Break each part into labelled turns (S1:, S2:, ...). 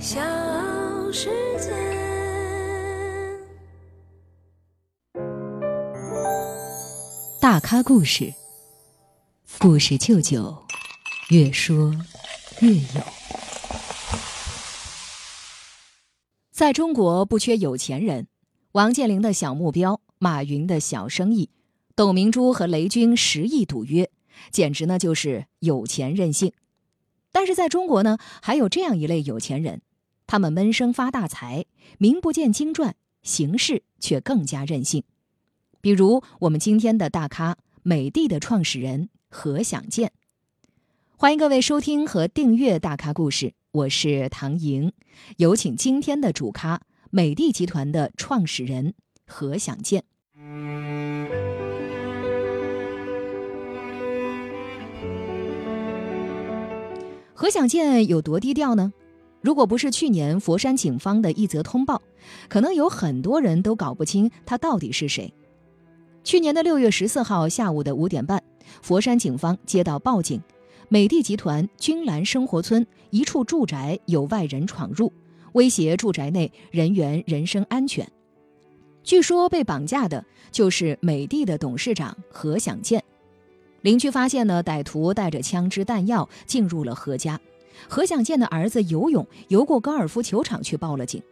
S1: 小世界。
S2: 大咖故事，故事舅舅，越说越有。在中国不缺有钱人，王健林的小目标，马云的小生意，董明珠和雷军十亿赌约，简直呢就是有钱任性。但是在中国呢，还有这样一类有钱人，他们闷声发大财，名不见经传，行事却更加任性。比如我们今天的大咖美的的创始人何享健，欢迎各位收听和订阅大咖故事，我是唐莹，有请今天的主咖美的集团的创始人何享健。何享健有多低调呢？如果不是去年佛山警方的一则通报，可能有很多人都搞不清他到底是谁。去年的六月十四号下午的五点半，佛山警方接到报警，美的集团君兰生活村一处住宅有外人闯入，威胁住宅内人员人身安全。据说被绑架的就是美的的董事长何享健。邻居发现呢，歹徒带着枪支弹药进入了何家。何享健的儿子游泳游过高尔夫球场去报了警。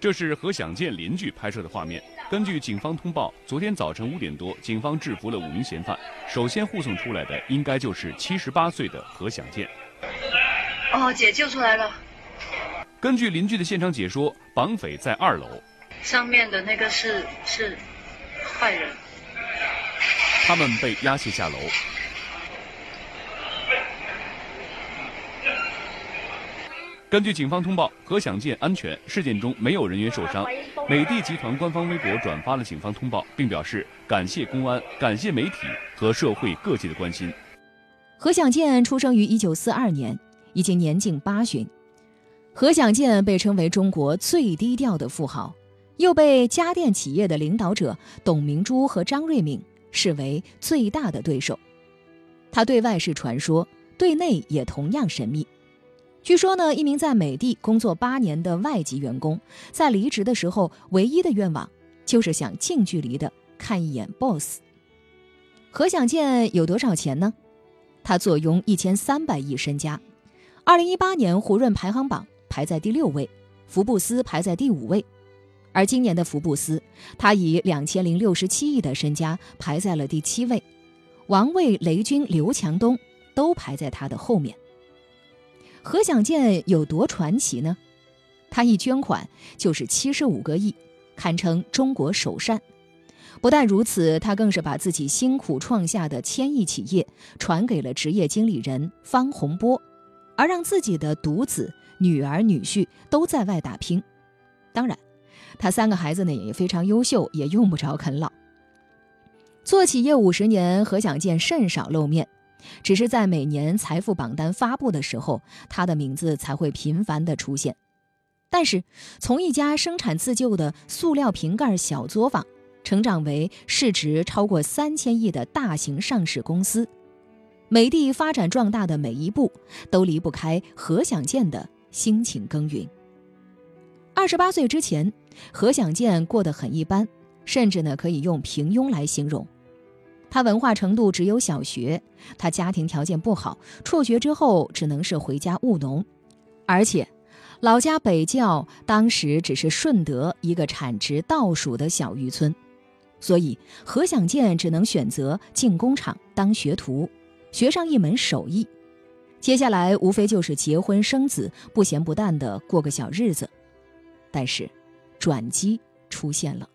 S3: 这是何享健邻居拍摄的画面。根据警方通报，昨天早晨五点多，警方制服了五名嫌犯。首先护送出来的应该就是七十八岁的何享健。
S4: 哦，解救出来了。
S3: 根据邻居的现场解说，绑匪在二楼，
S4: 上面的那个是是坏人。
S3: 他们被押解下楼。根据警方通报，何享健安全，事件中没有人员受伤。美的集团官方微博转发了警方通报，并表示感谢公安、感谢媒体和社会各界的关心。
S2: 何享健出生于一九四二年，已经年近八旬。何享健被称为中国最低调的富豪，又被家电企业的领导者董明珠和张瑞敏视为最大的对手。他对外是传说，对内也同样神秘。据说呢，一名在美的工作八年的外籍员工，在离职的时候，唯一的愿望就是想近距离的看一眼 boss。何享健有多少钱呢？他坐拥一千三百亿身家，二零一八年胡润排行榜排在第六位，福布斯排在第五位，而今年的福布斯，他以两千零六十七亿的身家排在了第七位，王卫、雷军、刘强东都排在他的后面。何享健有多传奇呢？他一捐款就是七十五个亿，堪称中国首善。不但如此，他更是把自己辛苦创下的千亿企业传给了职业经理人方洪波，而让自己的独子、女儿、女婿都在外打拼。当然，他三个孩子呢也非常优秀，也用不着啃老。做企业五十年，何享健甚少露面。只是在每年财富榜单发布的时候，他的名字才会频繁的出现。但是，从一家生产自救的塑料瓶盖小作坊，成长为市值超过三千亿的大型上市公司，美的发展壮大的每一步，都离不开何享健的辛勤耕耘。二十八岁之前，何享健过得很一般，甚至呢可以用平庸来形容。他文化程度只有小学，他家庭条件不好，辍学之后只能是回家务农，而且老家北郊当时只是顺德一个产值倒数的小渔村，所以何享健只能选择进工厂当学徒，学上一门手艺，接下来无非就是结婚生子，不咸不淡的过个小日子。但是，转机出现了。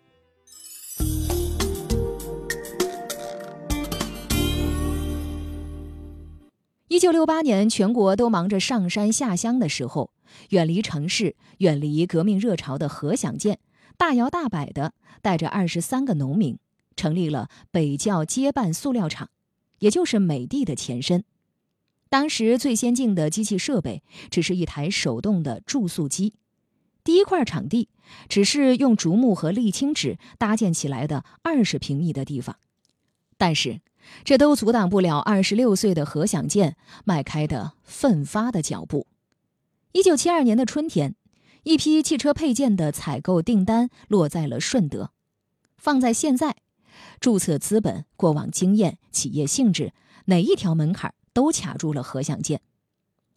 S2: 一九六八年，全国都忙着上山下乡的时候，远离城市、远离革命热潮的何享健，大摇大摆的带着二十三个农民，成立了北窖接办塑料厂，也就是美的的前身。当时最先进的机器设备只是一台手动的注塑机，第一块场地只是用竹木和沥青纸搭建起来的二十平米的地方，但是这都阻挡不了二十六岁的何享健迈开的奋发的脚步。一九七二年的春天，一批汽车配件的采购订单落在了顺德。放在现在，注册资本、过往经验、企业性质，哪一条门槛都卡住了何享健。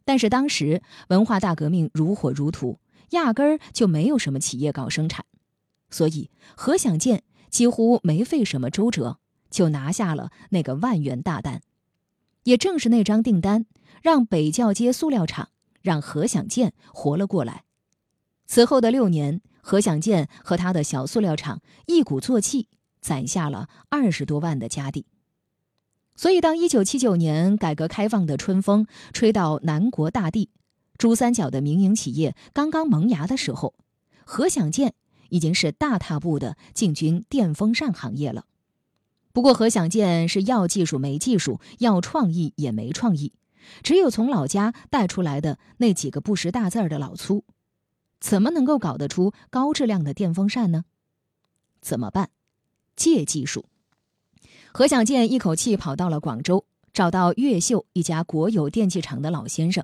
S2: 但是当时文化大革命如火如荼，压根儿就没有什么企业搞生产，所以何享健几乎没费什么周折。就拿下了那个万元大单，也正是那张订单，让北窖街塑料厂让何享健活了过来。此后的六年，何享健和他的小塑料厂一鼓作气，攒下了二十多万的家底。所以，当一九七九年改革开放的春风吹到南国大地，珠三角的民营企业刚刚萌芽的时候，何享健已经是大踏步的进军电风扇行业了。不过，何享健是要技术没技术，要创意也没创意，只有从老家带出来的那几个不识大字儿的老粗，怎么能够搞得出高质量的电风扇呢？怎么办？借技术。何享健一口气跑到了广州，找到越秀一家国有电器厂的老先生。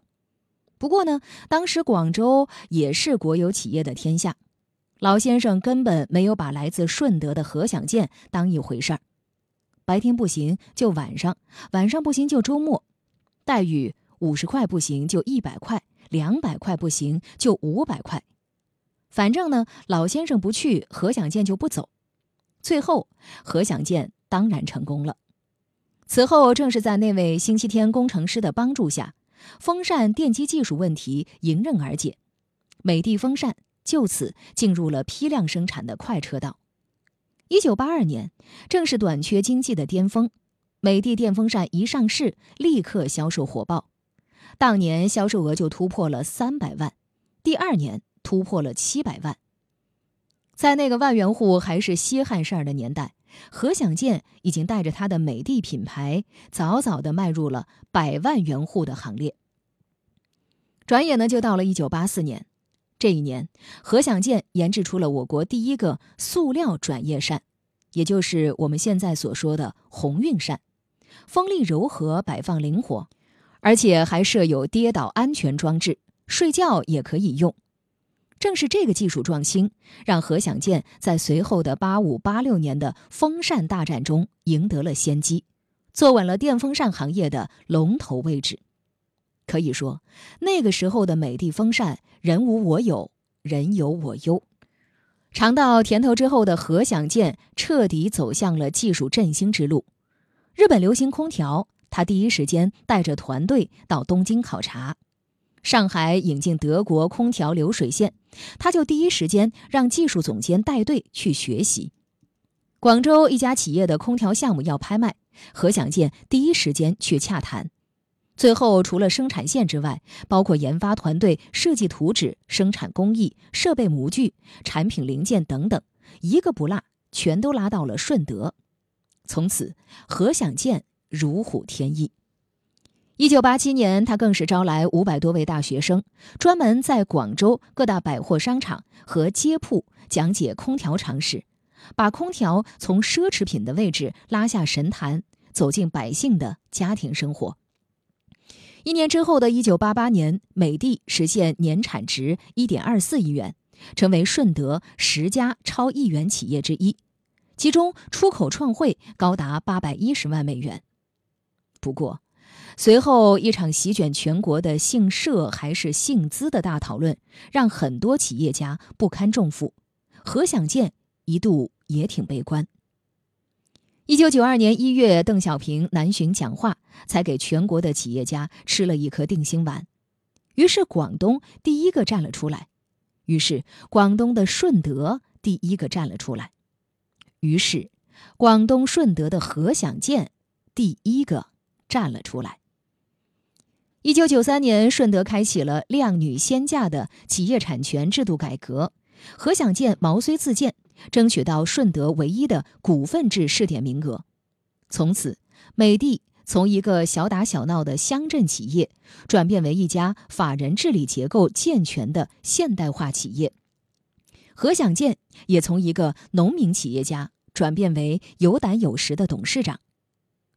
S2: 不过呢，当时广州也是国有企业的天下，老先生根本没有把来自顺德的何享健当一回事儿。白天不行就晚上，晚上不行就周末，待遇五十块不行就一百块，两百块不行就五百块。反正呢，老先生不去，何享健就不走。最后，何享健当然成功了。此后，正是在那位星期天工程师的帮助下，风扇电机技术问题迎刃而解，美的风扇就此进入了批量生产的快车道。一九八二年，正是短缺经济的巅峰，美的电风扇一上市，立刻销售火爆，当年销售额就突破了三百万，第二年突破了七百万。在那个万元户还是稀罕事儿的年代，何享健已经带着他的美的品牌，早早的迈入了百万元户的行列。转眼呢，就到了一九八四年。这一年，何享健研制出了我国第一个塑料转叶扇，也就是我们现在所说的鸿运扇，风力柔和，摆放灵活，而且还设有跌倒安全装置，睡觉也可以用。正是这个技术创新，让何享健在随后的八五、八六年的风扇大战中赢得了先机，坐稳了电风扇行业的龙头位置。可以说，那个时候的美的风扇，人无我有，人有我优。尝到甜头之后的何享健，彻底走向了技术振兴之路。日本流行空调，他第一时间带着团队到东京考察；上海引进德国空调流水线，他就第一时间让技术总监带队去学习。广州一家企业的空调项目要拍卖，何享健第一时间去洽谈。最后，除了生产线之外，包括研发团队、设计图纸、生产工艺、设备模具、产品零件等等，一个不落，全都拉到了顺德。从此，何享健如虎添翼。一九八七年，他更是招来五百多位大学生，专门在广州各大百货商场和街铺讲解空调常识，把空调从奢侈品的位置拉下神坛，走进百姓的家庭生活。一年之后的一九八八年，美的实现年产值一点二四亿元，成为顺德十家超亿元企业之一，其中出口创汇高达八百一十万美元。不过，随后一场席卷全国的姓社还是姓资的大讨论，让很多企业家不堪重负，何享健一度也挺悲观。一九九二年一月，邓小平南巡讲话，才给全国的企业家吃了一颗定心丸。于是，广东第一个站了出来；于是，广东的顺德第一个站了出来；于是，广东顺德的何享健第一个站了出来。一九九三年，顺德开启了“靓女先嫁”的企业产权制度改革，何享健毛遂自荐。争取到顺德唯一的股份制试点名额，从此美的从一个小打小闹的乡镇企业，转变为一家法人治理结构健全的现代化企业。何享健也从一个农民企业家，转变为有胆有识的董事长。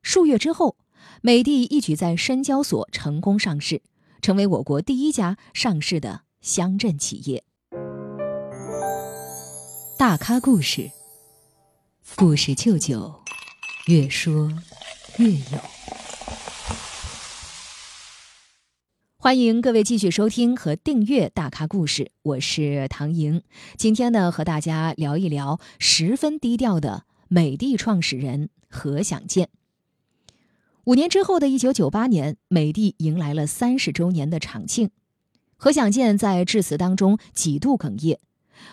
S2: 数月之后，美的一举在深交所成功上市，成为我国第一家上市的乡镇企业。大咖故事，故事舅舅，越说越有。欢迎各位继续收听和订阅《大咖故事》，我是唐莹。今天呢，和大家聊一聊十分低调的美的创始人何享健。五年之后的一九九八年，美的迎来了三十周年的长庆。何享健在致辞当中几度哽咽，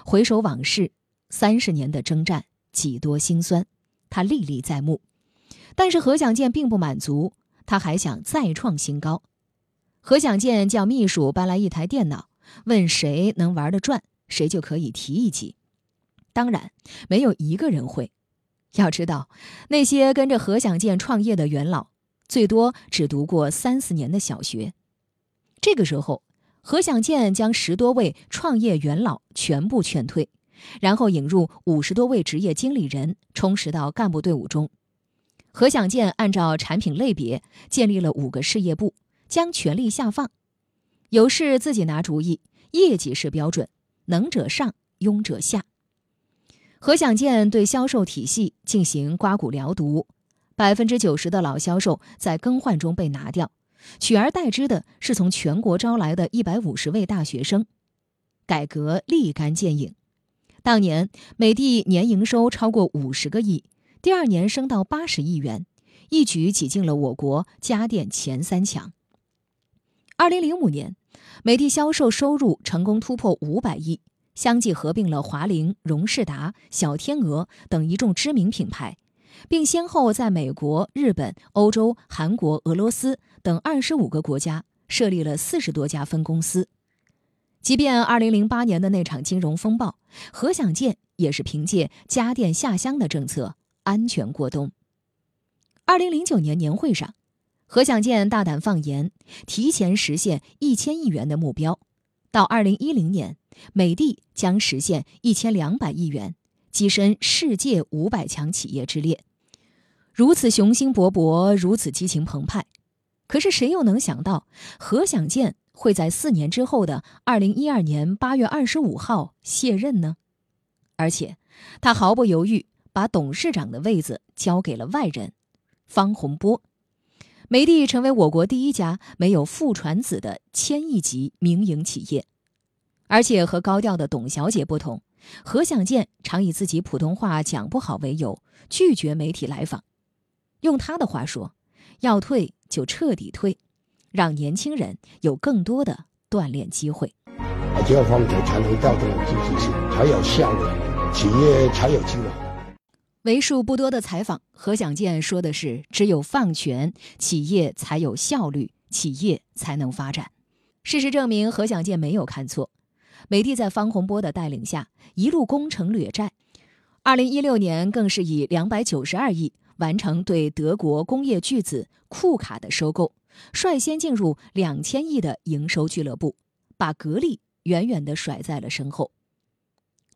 S2: 回首往事，三十年的征战，几多辛酸，他历历在目。但是何享健并不满足，他还想再创新高。何享健叫秘书搬来一台电脑，问谁能玩得转，谁就可以提一级。当然，没有一个人会。要知道，那些跟着何享健创业的元老，最多只读过三四年的小学。这个时候，何享健将十多位创业元老全部劝退，然后引入五十多位职业经理人，充实到干部队伍中。何享健按照产品类别建立了五个事业部。将权力下放，有事自己拿主意，业绩是标准，能者上，庸者下。何享健对销售体系进行刮骨疗毒，百分之九十的老销售在更换中被拿掉，取而代之的是从全国招来的一百五十位大学生。改革立竿见影，当年美的年营收超过五十个亿，第二年升到八十亿元，一举挤进了我国家电前三强。二零零五年，美的销售收入成功突破五百亿，相继合并了华凌、荣事达、小天鹅等一众知名品牌，并先后在美国、日本、欧洲、韩国、俄罗斯等二十五个国家设立了四十多家分公司。即便二零零八年的那场金融风暴，何享健也是凭借家电下乡的政策安全过冬。二零零九年年会上。何享健大胆放言，提前实现一千亿元的目标，到二零一零年，美的将实现一千两百亿元，跻身世界五百强企业之列。如此雄心勃勃，如此激情澎湃，可是谁又能想到，何享健会在四年之后的二零一二年八月二十五号卸任呢？而且，他毫不犹豫把董事长的位子交给了外人，方洪波。美的成为我国第一家没有父传子的千亿级民营企业，而且和高调的董小姐不同，何享健常以自己普通话讲不好为由拒绝媒体来访。用他的话说：“要退就彻底退，让年轻人有更多的锻炼机会。”
S5: 这样方面才能调动积极性，才有效率，企业才有机会。
S2: 为数不多的采访，何享健说的是：“只有放权，企业才有效率，企业才能发展。”事实证明，何享健没有看错。美的在方洪波的带领下，一路攻城掠寨。二零一六年，更是以两百九十二亿完成对德国工业巨子库卡的收购，率先进入两千亿的营收俱乐部，把格力远远地甩在了身后。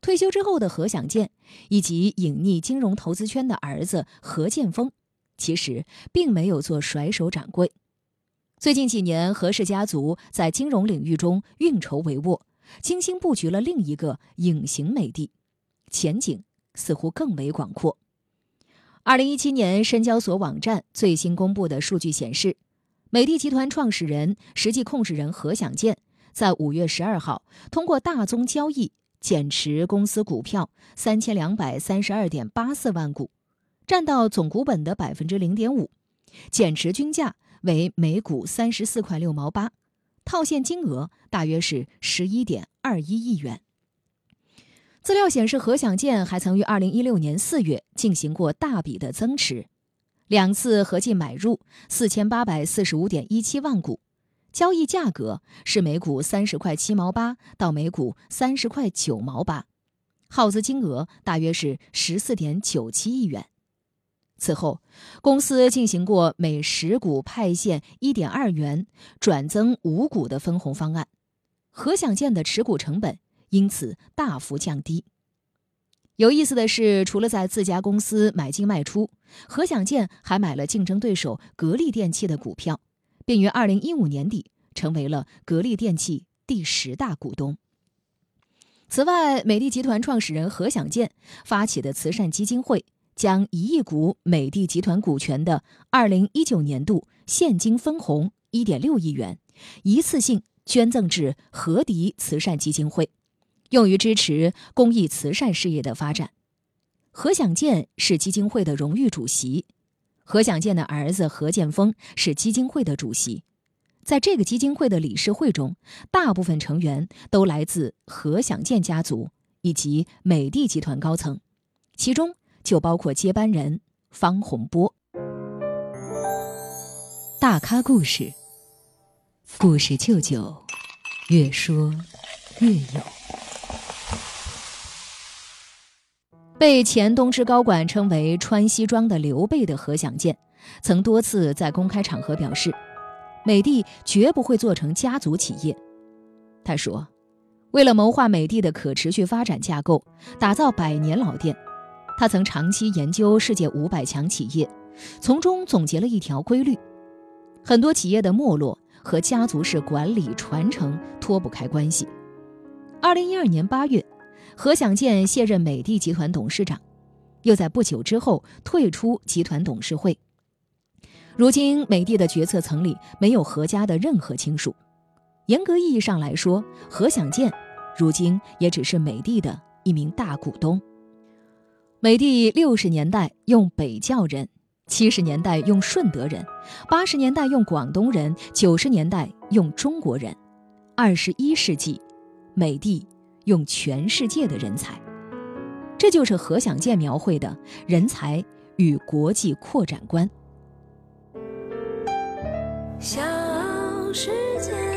S2: 退休之后的何享健，以及隐匿金融投资圈的儿子何建峰，其实并没有做甩手掌柜。最近几年，何氏家族在金融领域中运筹帷幄，精心布局了另一个隐形美的，前景似乎更为广阔。二零一七年，深交所网站最新公布的数据显示，美的集团创始人、实际控制人何享健在五月十二号通过大宗交易。减持公司股票三千两百三十二点八四万股，占到总股本的百分之零点五，减持均价为每股三十四块六毛八，套现金额大约是十一点二一亿元。资料显示，何享健还曾于二零一六年四月进行过大笔的增持，两次合计买入四千八百四十五点一七万股。交易价格是每股三十块七毛八到每股三十块九毛八，耗资金额大约是十四点九七亿元。此后，公司进行过每十股派现一点二元、转增五股的分红方案，何享健的持股成本因此大幅降低。有意思的是，除了在自家公司买进卖出，何享健还买了竞争对手格力电器的股票，并于二零一五年底成为了格力电器第十大股东。此外，美的集团创始人何享健发起的慈善基金会，将一亿股美的集团股权的二零一九年度现金分红一点六亿元，一次性捐赠至和迪慈善基金会。用于支持公益慈善事业的发展。何享健是基金会的荣誉主席，何享健的儿子何建峰是基金会的主席。在这个基金会的理事会中，大部分成员都来自何享健家族以及美的集团高层，其中就包括接班人方洪波。大咖故事，故事舅舅，越说越有。被前东芝高管称为“穿西装的刘备”的何享健，曾多次在公开场合表示，美的绝不会做成家族企业。他说：“为了谋划美的的可持续发展架构，打造百年老店，他曾长期研究世界五百强企业，从中总结了一条规律：很多企业的没落和家族式管理传承脱不开关系。”二零一二年八月。何享健卸任美的集团董事长，又在不久之后退出集团董事会。如今，美的的决策层里没有何家的任何亲属。严格意义上来说，何享健如今也只是美的的一名大股东。美的六十年代用北教人，七十年代用顺德人，八十年代用广东人，九十年代用中国人，二十一世纪，美的。用全世界的人才，这就是何享健描绘的人才与国际扩展观。
S1: 小世界。